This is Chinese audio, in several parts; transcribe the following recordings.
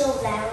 so loud.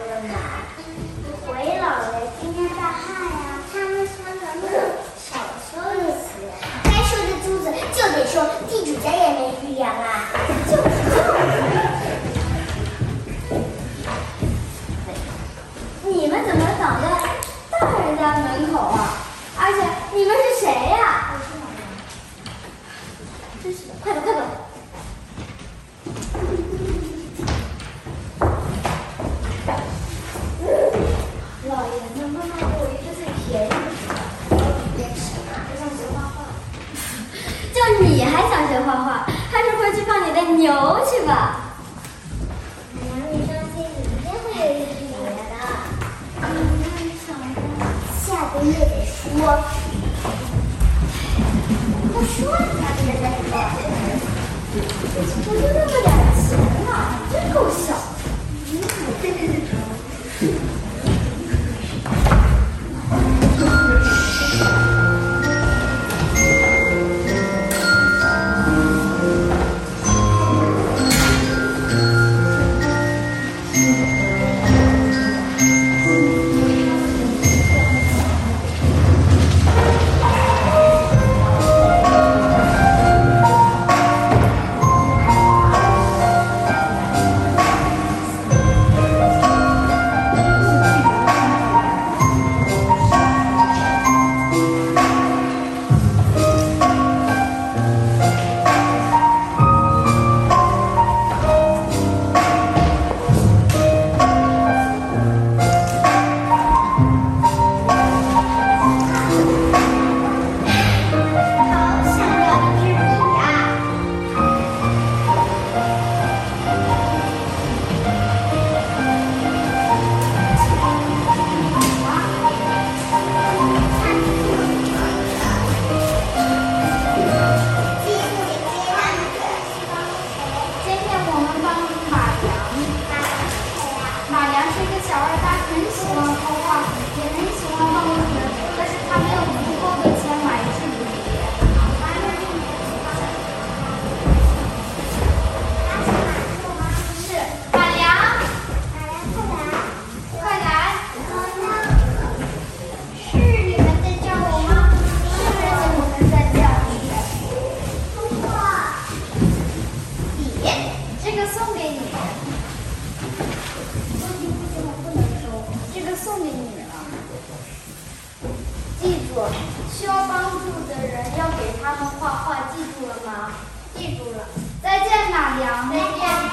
我就那么点钱嘛，真够小气的。要给他们画画，记住了吗？记住了。再见，马良。再见。